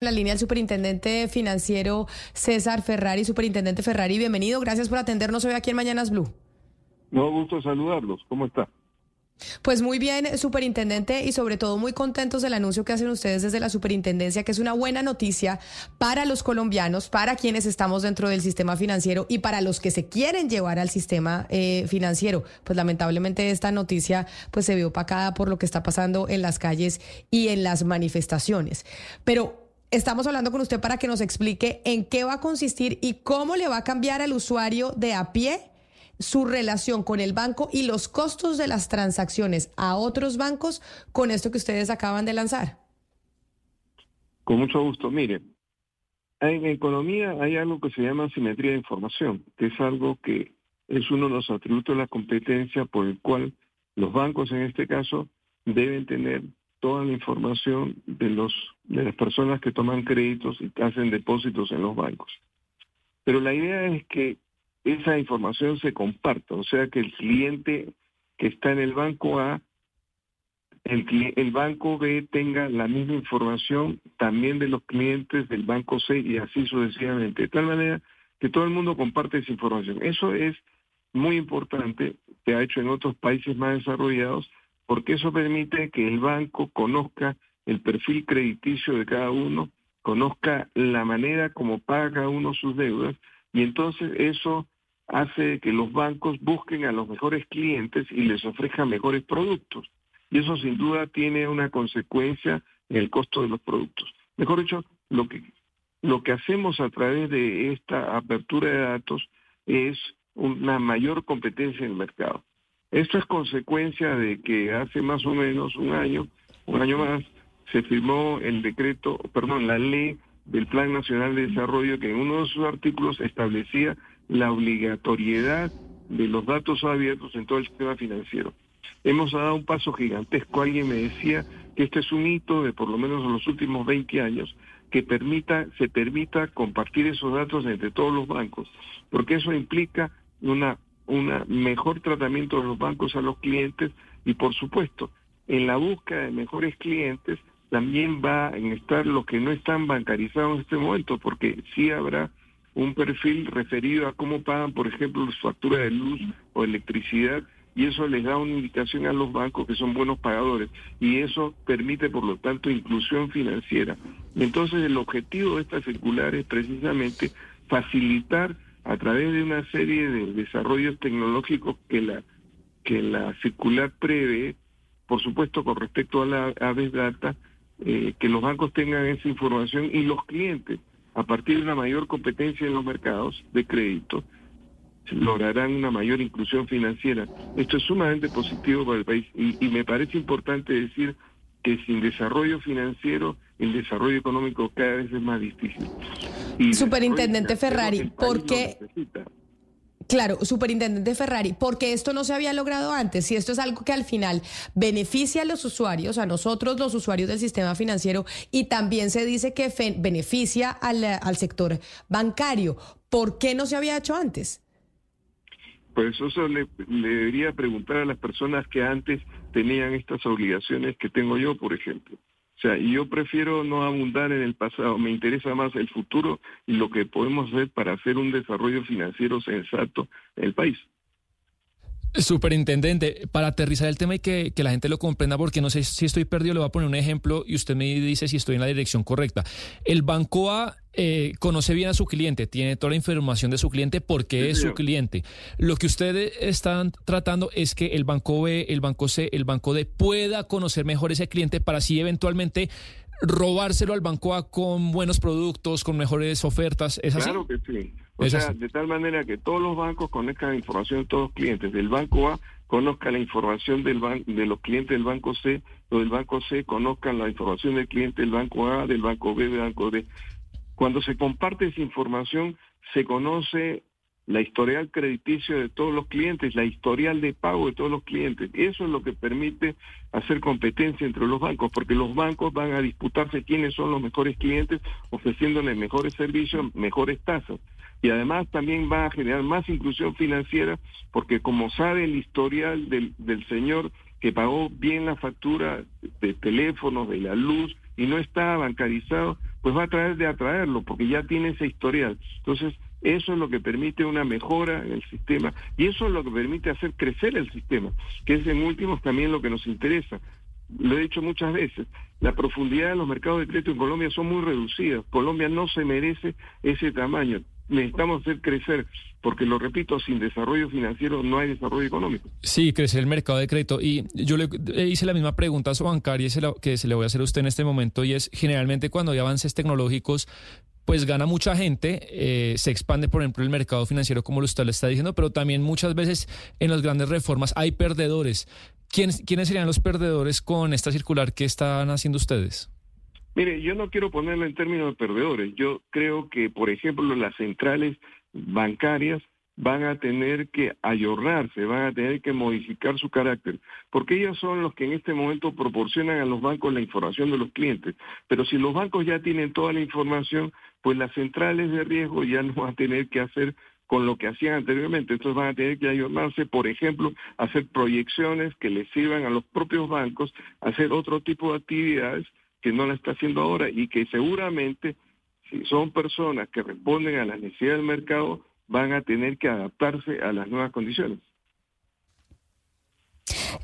La línea del superintendente financiero César Ferrari. Superintendente Ferrari, bienvenido. Gracias por atendernos hoy aquí en Mañanas Blue. No, gusto saludarlos. ¿Cómo está? Pues muy bien, superintendente, y sobre todo muy contentos del anuncio que hacen ustedes desde la superintendencia, que es una buena noticia para los colombianos, para quienes estamos dentro del sistema financiero y para los que se quieren llevar al sistema eh, financiero. Pues lamentablemente esta noticia pues se vio opacada por lo que está pasando en las calles y en las manifestaciones. Pero Estamos hablando con usted para que nos explique en qué va a consistir y cómo le va a cambiar al usuario de a pie su relación con el banco y los costos de las transacciones a otros bancos con esto que ustedes acaban de lanzar. Con mucho gusto. Mire, en economía hay algo que se llama simetría de información, que es algo que es uno de los atributos de la competencia por el cual los bancos en este caso deben tener toda la información de los de las personas que toman créditos y hacen depósitos en los bancos. Pero la idea es que esa información se comparta, o sea que el cliente que está en el banco A, el, el banco B tenga la misma información también de los clientes del banco C y así sucesivamente, de tal manera que todo el mundo comparte esa información. Eso es muy importante, se ha hecho en otros países más desarrollados, porque eso permite que el banco conozca el perfil crediticio de cada uno, conozca la manera como paga uno sus deudas y entonces eso hace que los bancos busquen a los mejores clientes y les ofrezcan mejores productos. Y eso sin duda tiene una consecuencia en el costo de los productos. Mejor dicho, lo que, lo que hacemos a través de esta apertura de datos es una mayor competencia en el mercado. Esto es consecuencia de que hace más o menos un año, un año más, se firmó el decreto, perdón, la ley del Plan Nacional de Desarrollo que en uno de sus artículos establecía la obligatoriedad de los datos abiertos en todo el sistema financiero. Hemos dado un paso gigantesco. Alguien me decía que este es un hito de por lo menos los últimos 20 años que permita, se permita compartir esos datos entre todos los bancos, porque eso implica una un mejor tratamiento de los bancos a los clientes y por supuesto en la búsqueda de mejores clientes también va a estar los que no están bancarizados en este momento porque sí habrá un perfil referido a cómo pagan por ejemplo las facturas de luz o electricidad y eso les da una indicación a los bancos que son buenos pagadores y eso permite por lo tanto inclusión financiera. Entonces el objetivo de esta circular es precisamente facilitar a través de una serie de desarrollos tecnológicos que la, que la circular prevé, por supuesto con respecto a la Aves Data, eh, que los bancos tengan esa información y los clientes, a partir de una mayor competencia en los mercados de crédito, lograrán una mayor inclusión financiera. Esto es sumamente positivo para el país y, y me parece importante decir que sin desarrollo financiero, el desarrollo económico cada vez es más difícil. Superintendente Ferrari, ¿por qué? Claro, superintendente Ferrari, porque esto no se había logrado antes, si esto es algo que al final beneficia a los usuarios, a nosotros los usuarios del sistema financiero, y también se dice que beneficia al, al sector bancario, ¿por qué no se había hecho antes? Pues eso le, le, debería preguntar a las personas que antes tenían estas obligaciones que tengo yo, por ejemplo. O sea, yo prefiero no abundar en el pasado, me interesa más el futuro y lo que podemos hacer para hacer un desarrollo financiero sensato en el país. Superintendente, para aterrizar el tema y que, que, la gente lo comprenda, porque no sé si estoy perdido, le voy a poner un ejemplo y usted me dice si estoy en la dirección correcta. El Banco A eh, conoce bien a su cliente, tiene toda la información de su cliente porque es su cliente. Lo que ustedes están tratando es que el Banco B, el Banco C, el Banco D pueda conocer mejor ese cliente para así eventualmente robárselo al Banco A con buenos productos, con mejores ofertas. ¿Es así? Claro que sí. O sea, de tal manera que todos los bancos conozcan la información de todos los clientes. Del banco A conozca la información del de los clientes del banco C, o del banco C conozcan la información del cliente del banco A, del banco B, del banco D. Cuando se comparte esa información, se conoce la historial crediticio de todos los clientes, la historial de pago de todos los clientes. Eso es lo que permite hacer competencia entre los bancos, porque los bancos van a disputarse quiénes son los mejores clientes, ofreciéndoles mejores servicios, mejores tasas y además también va a generar más inclusión financiera porque como sabe el historial del, del señor que pagó bien la factura de teléfono, de la luz y no está bancarizado, pues va a tratar de atraerlo porque ya tiene ese historial. Entonces, eso es lo que permite una mejora en el sistema y eso es lo que permite hacer crecer el sistema, que es en últimos también lo que nos interesa. Lo he dicho muchas veces, la profundidad de los mercados de crédito en Colombia son muy reducidas. Colombia no se merece ese tamaño necesitamos hacer crecer, porque lo repito, sin desarrollo financiero no hay desarrollo económico. Sí, crecer el mercado de crédito. Y yo le hice la misma pregunta a su bancaria que se le voy a hacer a usted en este momento, y es, generalmente cuando hay avances tecnológicos, pues gana mucha gente, eh, se expande, por ejemplo, el mercado financiero, como usted le está diciendo, pero también muchas veces en las grandes reformas hay perdedores. ¿Quiénes, ¿Quiénes serían los perdedores con esta circular que están haciendo ustedes? Mire, yo no quiero ponerlo en términos de perdedores. Yo creo que, por ejemplo, las centrales bancarias van a tener que ayornarse, van a tener que modificar su carácter, porque ellos son los que en este momento proporcionan a los bancos la información de los clientes. Pero si los bancos ya tienen toda la información, pues las centrales de riesgo ya no van a tener que hacer con lo que hacían anteriormente. Entonces van a tener que ayornarse, por ejemplo, hacer proyecciones que les sirvan a los propios bancos, hacer otro tipo de actividades que no la está haciendo ahora y que seguramente si son personas que responden a las necesidades del mercado van a tener que adaptarse a las nuevas condiciones.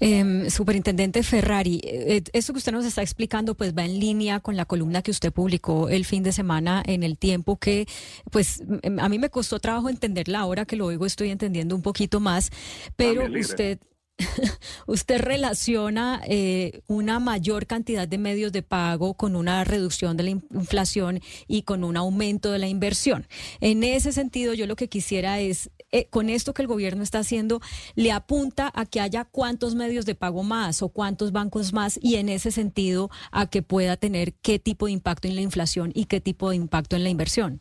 Eh, Superintendente Ferrari, eh, esto que usted nos está explicando pues va en línea con la columna que usted publicó el fin de semana en el tiempo que pues a mí me costó trabajo entenderla, ahora que lo oigo estoy entendiendo un poquito más, pero ah, usted... usted relaciona eh, una mayor cantidad de medios de pago con una reducción de la inflación y con un aumento de la inversión. En ese sentido, yo lo que quisiera es, eh, con esto que el gobierno está haciendo, le apunta a que haya cuántos medios de pago más o cuántos bancos más y en ese sentido a que pueda tener qué tipo de impacto en la inflación y qué tipo de impacto en la inversión.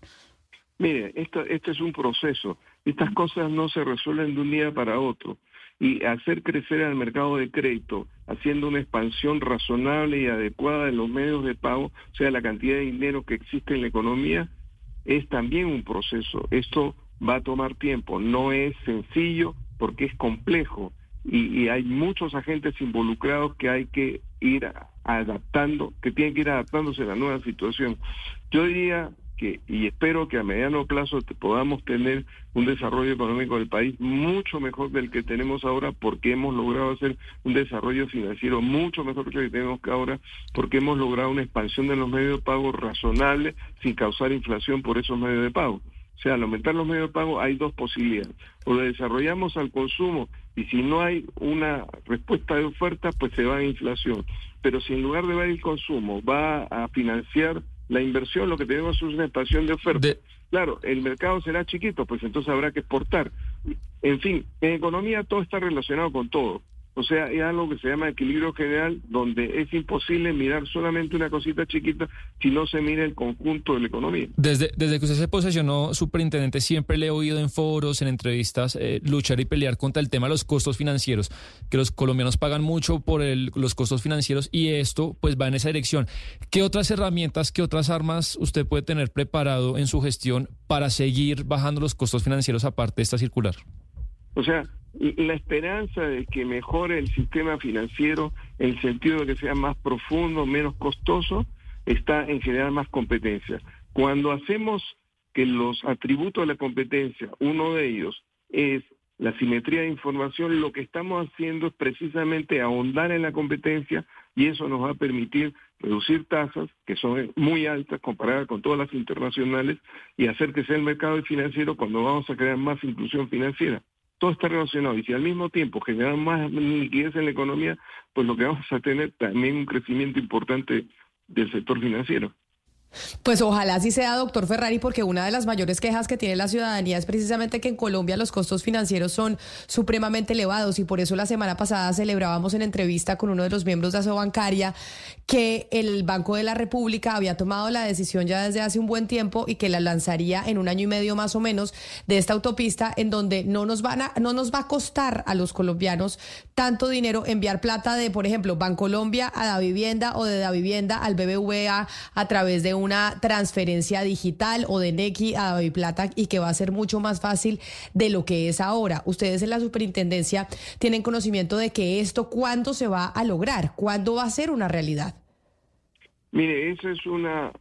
Mire, esto, es un proceso. Estas cosas no se resuelven de un día para otro y hacer crecer el mercado de crédito, haciendo una expansión razonable y adecuada de los medios de pago, o sea, la cantidad de dinero que existe en la economía, es también un proceso. Esto va a tomar tiempo, no es sencillo porque es complejo y, hay muchos agentes involucrados que hay que ir adaptando, que tienen que ir adaptándose a la nueva situación. Yo diría y espero que a mediano plazo podamos tener un desarrollo económico del país mucho mejor del que tenemos ahora porque hemos logrado hacer un desarrollo financiero mucho mejor que el que tenemos ahora porque hemos logrado una expansión de los medios de pago razonable sin causar inflación por esos medios de pago. O sea, al aumentar los medios de pago hay dos posibilidades. O lo desarrollamos al consumo y si no hay una respuesta de oferta, pues se va a inflación. Pero si en lugar de va el consumo va a financiar la inversión, lo que tenemos es una expansión de oferta. Claro, el mercado será chiquito, pues entonces habrá que exportar. En fin, en economía todo está relacionado con todo. O sea, hay algo que se llama equilibrio general, donde es imposible mirar solamente una cosita chiquita si no se mira el conjunto de la economía. Desde, desde que usted se posesionó superintendente, siempre le he oído en foros, en entrevistas, eh, luchar y pelear contra el tema de los costos financieros, que los colombianos pagan mucho por el, los costos financieros y esto pues va en esa dirección. ¿Qué otras herramientas, qué otras armas usted puede tener preparado en su gestión para seguir bajando los costos financieros aparte de esta circular? O sea, la esperanza de que mejore el sistema financiero en el sentido de que sea más profundo, menos costoso, está en generar más competencia. Cuando hacemos que los atributos de la competencia, uno de ellos es la simetría de información, lo que estamos haciendo es precisamente ahondar en la competencia y eso nos va a permitir reducir tasas que son muy altas comparadas con todas las internacionales y hacer que sea el mercado financiero cuando vamos a crear más inclusión financiera todo está relacionado. Y si al mismo tiempo generan más liquidez en la economía, pues lo que vamos a tener también un crecimiento importante del sector financiero. Pues ojalá así sea, doctor Ferrari, porque una de las mayores quejas que tiene la ciudadanía es precisamente que en Colombia los costos financieros son supremamente elevados y por eso la semana pasada celebrábamos en entrevista con uno de los miembros de Asobancaria que el Banco de la República había tomado la decisión ya desde hace un buen tiempo y que la lanzaría en un año y medio más o menos de esta autopista en donde no nos van a, no nos va a costar a los colombianos tanto dinero enviar plata de, por ejemplo, Bancolombia a la vivienda o de la vivienda al BBVA a través de un una transferencia digital o de Nequi a Plata y que va a ser mucho más fácil de lo que es ahora. Ustedes en la superintendencia tienen conocimiento de que esto, ¿cuándo se va a lograr? ¿Cuándo va a ser una realidad? Mire, esa es una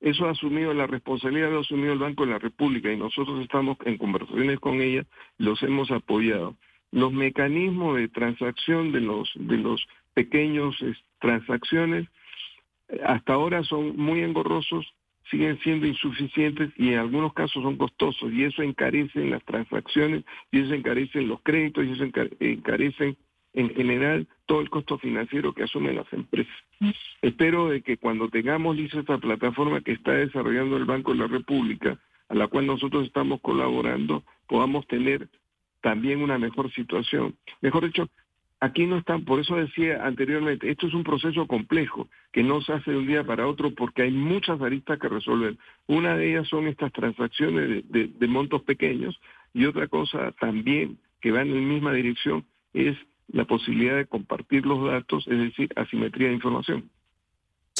Eso ha asumido, la responsabilidad lo ha asumido el Banco de la República y nosotros estamos en conversaciones con ella, los hemos apoyado. Los mecanismos de transacción de los, de los pequeños transacciones eh, hasta ahora son muy engorrosos, siguen siendo insuficientes y en algunos casos son costosos y eso encarece las transacciones y eso encarece los créditos y eso encarece en general todo el costo financiero que asumen las empresas. Espero de que cuando tengamos lista esta plataforma que está desarrollando el Banco de la República, a la cual nosotros estamos colaborando, podamos tener también una mejor situación. Mejor dicho, aquí no están, por eso decía anteriormente, esto es un proceso complejo que no se hace de un día para otro porque hay muchas aristas que resolver. Una de ellas son estas transacciones de, montos pequeños y otra cosa también que va en la misma dirección es la posibilidad de compartir los datos, es decir, asimetría de información.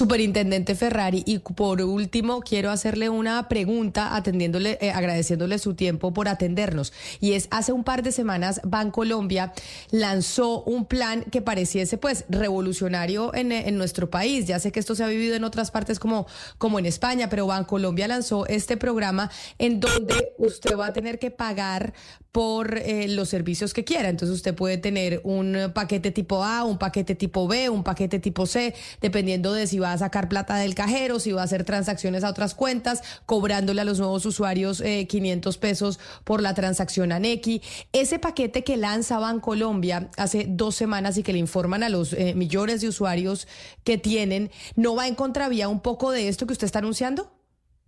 Superintendente Ferrari, y por último quiero hacerle una pregunta, atendiéndole, eh, agradeciéndole su tiempo por atendernos. Y es hace un par de semanas Bancolombia lanzó un plan que pareciese pues revolucionario en, en, nuestro país. Ya sé que esto se ha vivido en otras partes como, como en España, pero Bancolombia lanzó este programa en donde usted va a tener que pagar por eh, los servicios que quiera. Entonces usted puede tener un paquete tipo A, un paquete tipo B, un paquete tipo C, dependiendo de si va a sacar plata del cajero, si va a hacer transacciones a otras cuentas, cobrándole a los nuevos usuarios 500 eh, pesos por la transacción ANECI. Ese paquete que lanza Bancolombia hace dos semanas y que le informan a los eh, millones de usuarios que tienen, ¿no va en contravía un poco de esto que usted está anunciando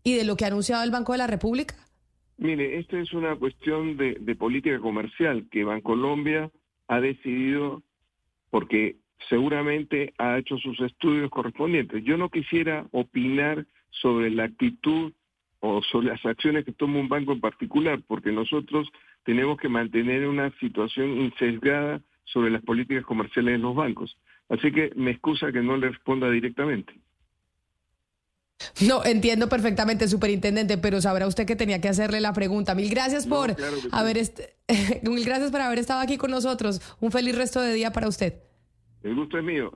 y de lo que ha anunciado el Banco de la República? Mire, esta es una cuestión de, de política comercial que Bancolombia ha decidido porque seguramente ha hecho sus estudios correspondientes. Yo no quisiera opinar sobre la actitud o sobre las acciones que toma un banco en particular, porque nosotros tenemos que mantener una situación insesgada sobre las políticas comerciales de los bancos. Así que me excusa que no le responda directamente. No, entiendo perfectamente, superintendente, pero sabrá usted que tenía que hacerle la pregunta. Mil gracias por haber mil gracias por haber estado aquí con nosotros. Un feliz resto de día para usted. El gusto es mío.